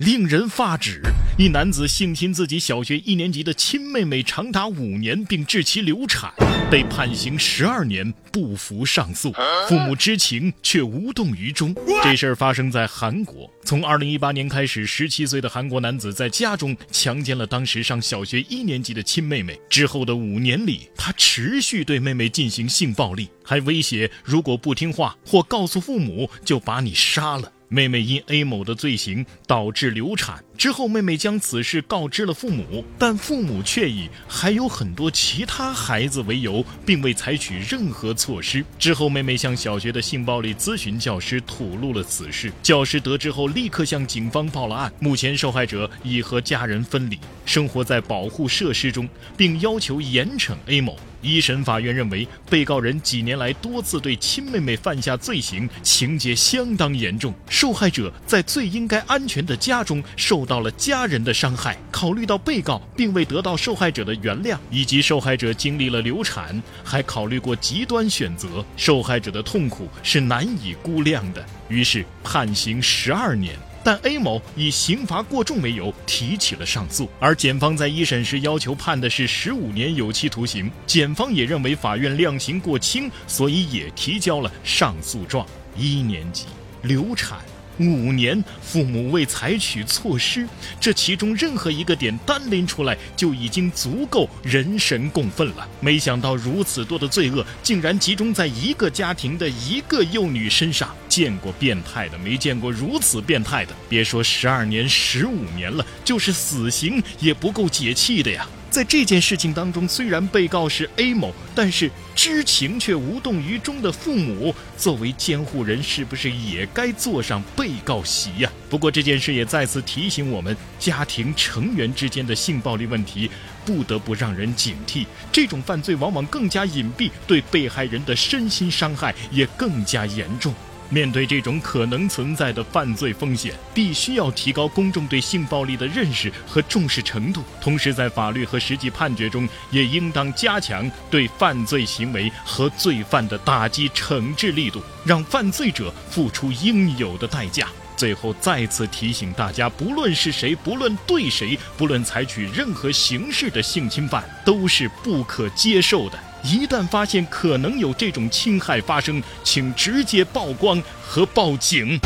令人发指！一男子性侵自己小学一年级的亲妹妹长达五年，并致其流产，被判刑十二年，不服上诉。父母知情却无动于衷。这事儿发生在韩国。从二零一八年开始，十七岁的韩国男子在家中强奸了当时上小学一年级的亲妹妹。之后的五年里，他持续对妹妹进行性暴力，还威胁如果不听话或告诉父母，就把你杀了。妹妹因 A 某的罪行导致流产。之后，妹妹将此事告知了父母，但父母却以还有很多其他孩子为由，并未采取任何措施。之后，妹妹向小学的性暴力咨询教师吐露了此事，教师得知后立刻向警方报了案。目前，受害者已和家人分离，生活在保护设施中，并要求严惩 A 某。一审法院认为，被告人几年来多次对亲妹妹犯下罪行，情节相当严重。受害者在最应该安全的家中受到了家人的伤害。考虑到被告并未得到受害者的原谅，以及受害者经历了流产，还考虑过极端选择，受害者的痛苦是难以估量的。于是判刑十二年。但 A 某以刑罚过重为由提起了上诉，而检方在一审时要求判的是十五年有期徒刑，检方也认为法院量刑过轻，所以也提交了上诉状。一年级流产。五年，父母未采取措施，这其中任何一个点单拎出来就已经足够人神共愤了。没想到如此多的罪恶竟然集中在一个家庭的一个幼女身上。见过变态的，没见过如此变态的。别说十二年、十五年了，就是死刑也不够解气的呀。在这件事情当中，虽然被告是 A 某，但是知情却无动于衷的父母，作为监护人，是不是也该坐上被告席呀？不过这件事也再次提醒我们，家庭成员之间的性暴力问题，不得不让人警惕。这种犯罪往往更加隐蔽，对被害人的身心伤害也更加严重。面对这种可能存在的犯罪风险，必须要提高公众对性暴力的认识和重视程度。同时，在法律和实际判决中，也应当加强对犯罪行为和罪犯的打击惩治力度，让犯罪者付出应有的代价。最后，再次提醒大家，不论是谁，不论对谁，不论采取任何形式的性侵犯，都是不可接受的。一旦发现可能有这种侵害发生，请直接曝光和报警。